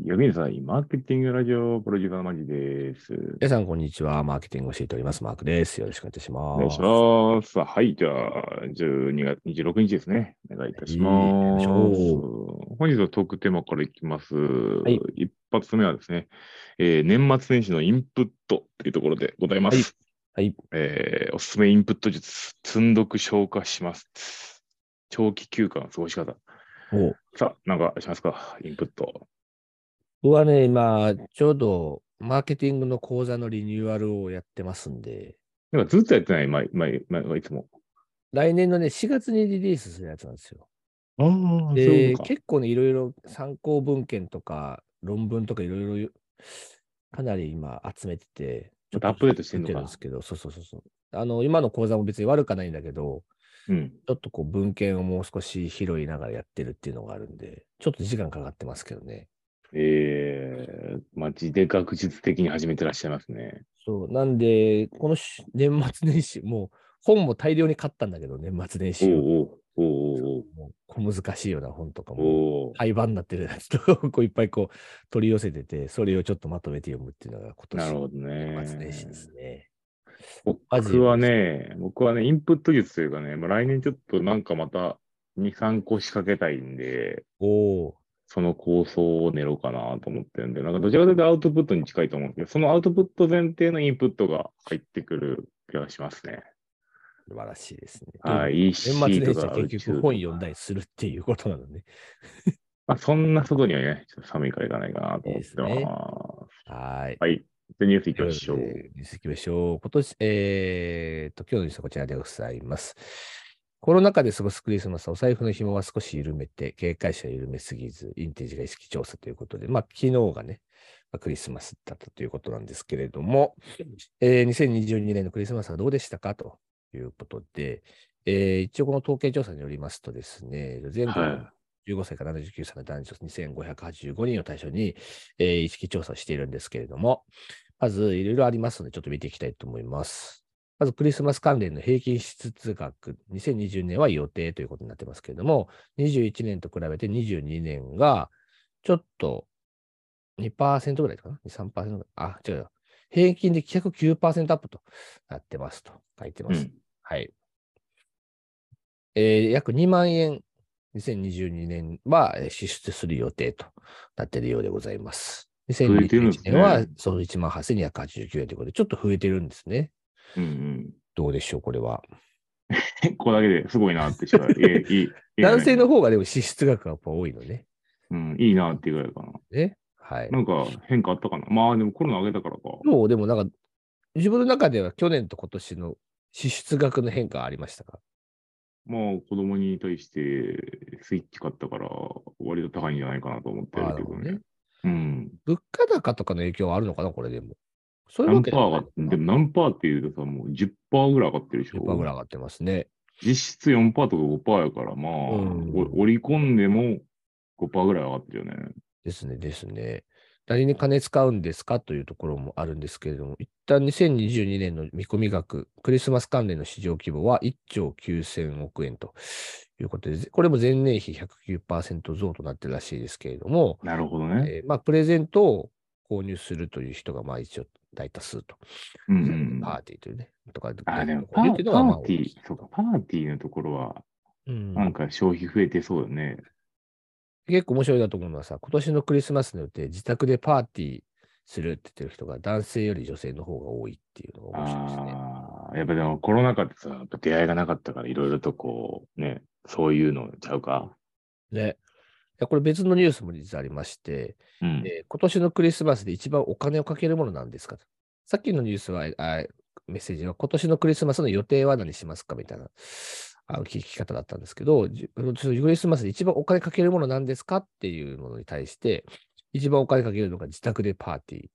読みさい、マーケティングラジオプロデューサーのマジです。皆さん、こんにちは。マーケティングを教えております。マークです。よろしくお願いいたします。お願いします。はい、じゃあ、12月26日ですね。お願いいたします。はい本日のトークテーマからいきます。い一発目はですね、えー年末年始のインプットというところでございます。はいはいえーおすすめインプット術、積んどく消化します。長期休暇の過ごし方。おさあ、なんかしますか、インプット。僕はね、今、ちょうどマーケティングの講座のリニューアルをやってますんで、なんかずっとやってない、前、前、前、いつも。来年のね、4月にリリースするやつなんですよ。ああ、そういで。結構ね、いろいろ参考文献とか論文とかいろいろかなり今集めてて、ちょっとアップデートしてるんですけど、そうそうそうそう。あの、今の講座も別に悪くはないんだけど、うん。ちょっとこう文献をもう少し拾いながらやってるっていうのがあるんで、ちょっと時間かかってますけどね。えー、マジで学術的に始めてらっしゃいますね。そう。なんで、このし年末年始、もう本も大量に買ったんだけど、年末年お始おうおうもう小難しいような本とかも、廃盤になってるやつと こういっぱいこう取り寄せてて、それをちょっとまとめて読むっていうのが今年なるほど年末ね年始ですね。僕はね、僕はね、インプット術というかね、まあ、来年ちょっとなんかまた2、3個仕掛けたいんで、おおその構想を練ろうかなと思ってるんで、なんかどちらかというとアウトプットに近いと思うんですけど、そのアウトプット前提のインプットが入ってくる気がしますね。素晴らしいですね。はい、年 EC 末年とか始は結局本読んだりするっていうことなのね。まあ、そんな外にはね、ちょっと寒いから行かないかなと思ってます。いいですねはい。はい。で、ニュース行きましょう。ニュース行きましょう。今年、えー、と、今日のニュースはこちらでございます。コロナ禍で過ごすクリスマスはお財布の紐は少し緩めて、警戒心は緩めすぎず、インテージが意識調査ということで、まあ、昨日がね、まあクリスマスだったということなんですけれども、えー2022年のクリスマスはどうでしたか？ということで、えー一応この統計調査によりますとですね、全国は15歳から79歳の男女2585人を対象に、えー意識調査をしているんですけれども、まずいろいろありますので、ちょっと見ていきたいと思います。まずクリスマス関連の平均支出額、2020年は予定ということになってますけれども、21年と比べて22年がちょっと2%ぐらいかな ?2、3%ぐらい？あ、違うよ。平均で109%アップとなってますと書いてます。うんはい。えー約2万円、2022年はえー支出する予定となっているようでございます。増えてるんです2021ね年は、その1万8289円ということで、ちょっと増えてるんですね。うんうん。どうでしょう、これは。結構だけですごいなってしか、男性の方がでも支出額がやっぱ多いのね。うん、いいなっていうぐらいかな。ね。はい。なんか変化あったかな？まあでもコロナ上げたからか。もう？でもなんか、自分の中では去年と今年の支出額の変化はありましたか？まあ子供に対してスイッチ買ったから割と高いんじゃないかなと思ってるけどねね。うん。物価高とかの影響はあるのかな、これでも。そういう何わけではないパー上がって、でも何パーっていうとさ、もう10%ぐらい上がってるでしょ。10%ぐらい上がってますね。実質4%とか5%やから、まあ、うんお織り込んでも5%ぐらい上がってるよね。ですね、ですね。何に金使うんですかというところもあるんですけれども、一旦2022年の見込み額、クリスマス関連の市場規模は1兆9000億円ということで、これも前年比109%増となってるらしいですけれども、なるほどね。えーまあ、プレゼントを購入するという人が、まあ一応大多数と。うんうん。パーティーというね。とか、あ、でもパーティー、そうか、パーティーのところは、うんなんか消費増えてそうだね。結構面白いなと思うのはさ、今年のクリスマスの予定、自宅でパーティーするって言ってる人が男性より女性の方が多いっていうのが面白いですね。やっぱでもコロナ禍ってさ、出会いがなかったから、いろいろとこう、ね、そういうのちゃうか。ね。いやこれ別のニュースも実はありまして、うん。えー今年のクリスマスで一番お金をかけるものなんですか？と。さっきのニュースは、あメッセージは今年のクリスマスの予定は何しますかみたいなあの聞き方だったんですけど、クリスマスで一番お金かけるものなんですかっていうものに対して、一番お金かけるのが自宅でパーティー。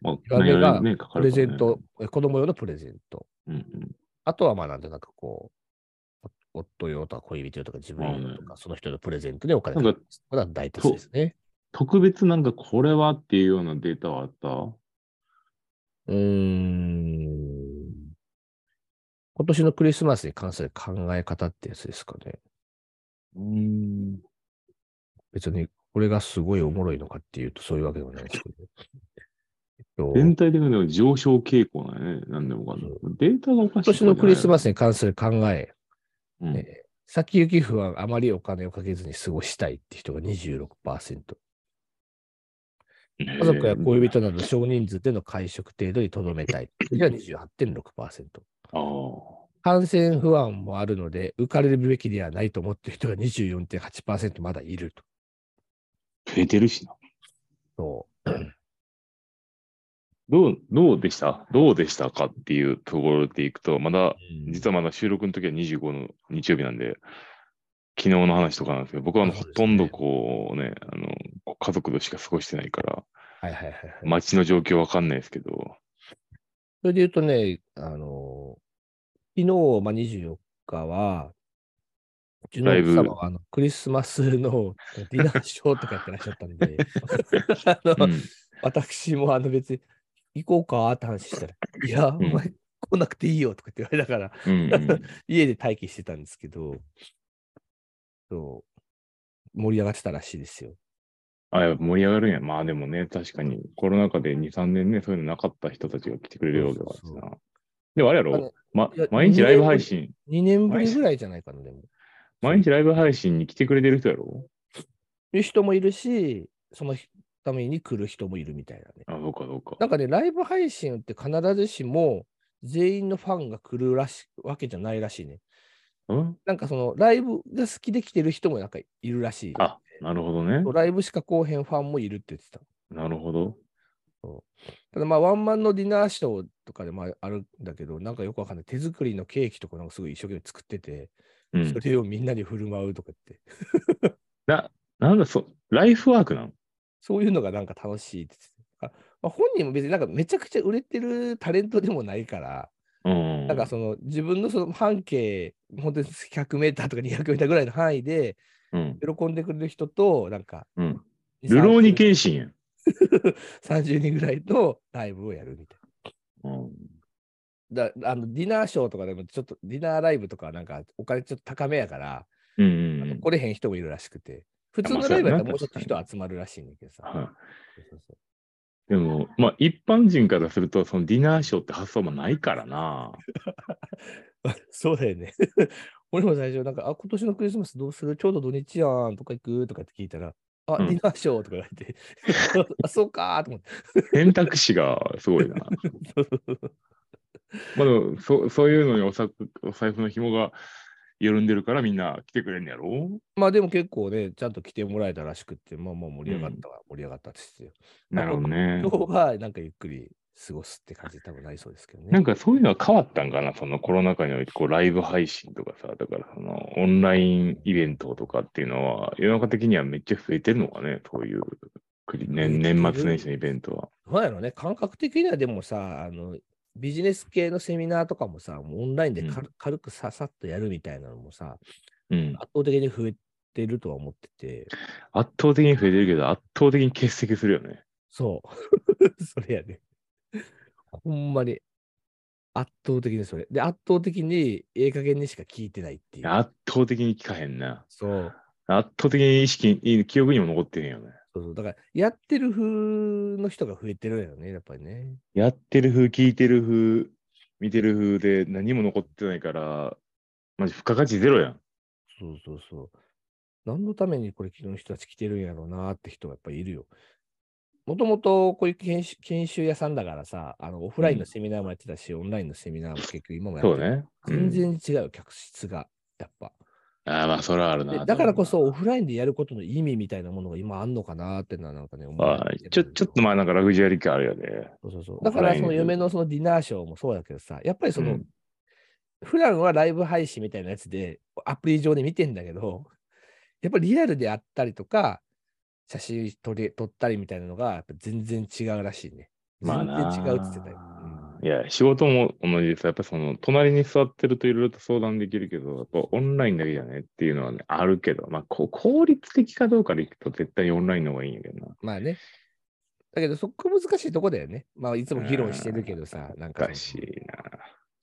まあ、二番目がプレゼント、え子供用のプレゼント。うんうん。あとはまあなんとなくこう、お夫用とか恋人用とか自分用とか、うその人のプレゼントでお金なんかかけるのが大多数ですね。特別なんかこれはっていうようなデータはあった？うーん。今年のクリスマスに関する考え方ってやつですかね。うん。別にこれがすごいおもろいのかっていうと、そういうわけでもないですけど。えっと全体的に上昇傾向なんやね。なんでもかんでもデータがおかしい。今年のクリスマス。スに関する考え、うんえー先行き不安、あまりお金をかけずに過ごしたいって人が26%。家族や恋人など少人数での会食程度にとどめたい。次は28.6%。ああ。感染不安もあるので、浮かれるべきではないと思っている人が24.8%まだいると。増えてるしな。そどう、どうでした？どうでしたかっていうところでいくと、まだ、う。実はまだ収録の時は25の日曜日なんで、昨日の話とかなんですけど、僕はあのほとんどこうね、あの、家族としか過ごしてないから、はいはいはいはい。街の状況わかんないですけど、それで言うとね、あの昨日、まあ、24日は、うちの奥様はあのクリスマスのディナーショーとかやってらっしゃったんで、あのうん、私もあの別に行こうかって話したら、いや、おん前来なくていいよとかって言われながら、うんうん 家で待機してたんですけど、そう、盛り上がってたらしいですよ。あ、盛り上がるんや。まあでもね、確かにコロナ禍で2、3年ね、そういうのなかった人たちが来てくれるわけだからな。でもあれやろ、毎日ライブ配信、2年ぶりぐらいじゃないかな、でも。毎日ライブ配信に来てくれてる人やろ？いう人もいるし、そのために来る人もいるみたいなね。あ、そうかそうか。なんかね、ライブ配信って必ずしも全員のファンが来るらしわけじゃないらしいね。うん？なんかそのライブが好きで来てる人もなんかいるらしい。あ、なるほどね。ライブしか来おへんファンもいるって言ってた。なるほど。ただまあワンマンのディナーショーとかでもあるんだけど、なんかよくわかんない。手作りのケーキとかなんかすごい一生懸命作ってて、うんそ。れをみんなに振る舞うとかって。な、なんだ、そ、ライフワークなの？そういうのがなんか楽しいって言ってたあまあ、本人も別になんかめちゃくちゃ売れてるタレントでもないから、うん。なんかその自分のその半径、本当に100メーターとか200メーターぐらいの範囲でうん。喜んでくれる人と、なんかうん。2、ルローニ30ケンシンやん。30人ぐらいのライブをやるみたいうん。な。だあのディナーショーとかでもちょっとディナーライブとかはなんかお金ちょっと高めやから、うんあうんの来れへん人もいるらしくて、普通まあのライブやったらもうちょっと人集まるらしいんだけどさ。でも、まあ、一般人からすると、そのディナーショーって発想もないからな。そうだよね。俺も最初、なんか、あ、今年のクリスマスどうする？ちょうど土日やんとか行くとかって聞いたら、あ、うんディナーショーとか言われて、あ、そうかーと思って。選択肢がすごいな。まあでもそ、そういうのにおさお財布の紐が緩んでるからみんな来てくれんやろ？まあでも結構ね、ちゃんと来てもらえたらしくって、まあまあ盛り上がったわ、盛り上がったって言って。なるほどね。今日はなんかゆっくり過ごすって感じで多分なりそうですけどね。なんかそういうのは変わったんかな、そのコロナ禍においてこうライブ配信とかさ、だからそのオンラインイベントとかっていうのは世の中的にはめっちゃ増えてるのかね、そういう年年末年始のイベントは。どうやろうね、感覚的にはでもさ、あの、ビジネス系のセミナーとかもさ、もうオンラインで軽,、軽くささっとやるみたいなのもさ、うん。圧倒的に増えてるとは思ってて、圧倒的に増えてるけど、圧倒的に欠席するよね。そう。それやね。ほんまに。圧倒的にそれ。で、圧倒的にええ加減にしか聞いてないっていう。圧倒的に聞かへんな。そう。圧倒的に意識、記憶にも残ってへんよね。そうそう。だから、やってる風の人が増えてるよね、やっぱりね。やってる風、聞いてる風、見てる風で何も残ってないから、マジ付加価値ゼロやん。そうそうそう。何のためにこれ昨日の人たち来てるんやろうなって人がやっぱりいるよ。もともとこういう研修研修屋さんだからさ、あのオフラインのセミナーもやってたし、オンラインのセミナーも結局今もやってる。そうね。うん全然違う、客室が。やっぱ。ああ、まあ、それはあるな。でだからこそオフラインでやることの意味みたいなものが今あんのかなってのはなんかね、思ああちょ、ちょっとまあなんかラグジュアリー感あるよね。そうそうそう。だからその嫁のそのディナーショーもそうだけどさ、やっぱりその、うん普段はライブ配信みたいなやつでアプリ上で見てんだけど、やっぱりリアルであったりとか、写真撮り撮ったりみたいなのがやっぱ全然違うらしいね。全然違うって言ってたよ。いや、仕事も同じです。やっぱその、隣に座ってるといろいろと相談できるけど、やっぱオンラインだけじゃねっていうのはね、あるけど、まあこ、効率的かどうかでいくと絶対オンラインの方がいいんやけどな。まあね。だけど、そこ難しいとこだよね。まあ、いつも議論してるけどさ、なんか。難しいな。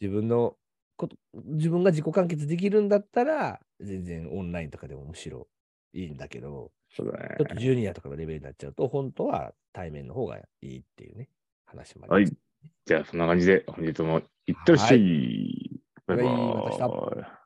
自分のこと、自分が自己完結できるんだったら、全然オンラインとかでもむしろいいんだけど、そうだね、ちょっとジュニアとかのレベルになっちゃうと、本当は対面の方がいいっていうね、話もあります。はいじゃあ、そんな感じで、本日もいってらっしゃい。はい、バイバイ。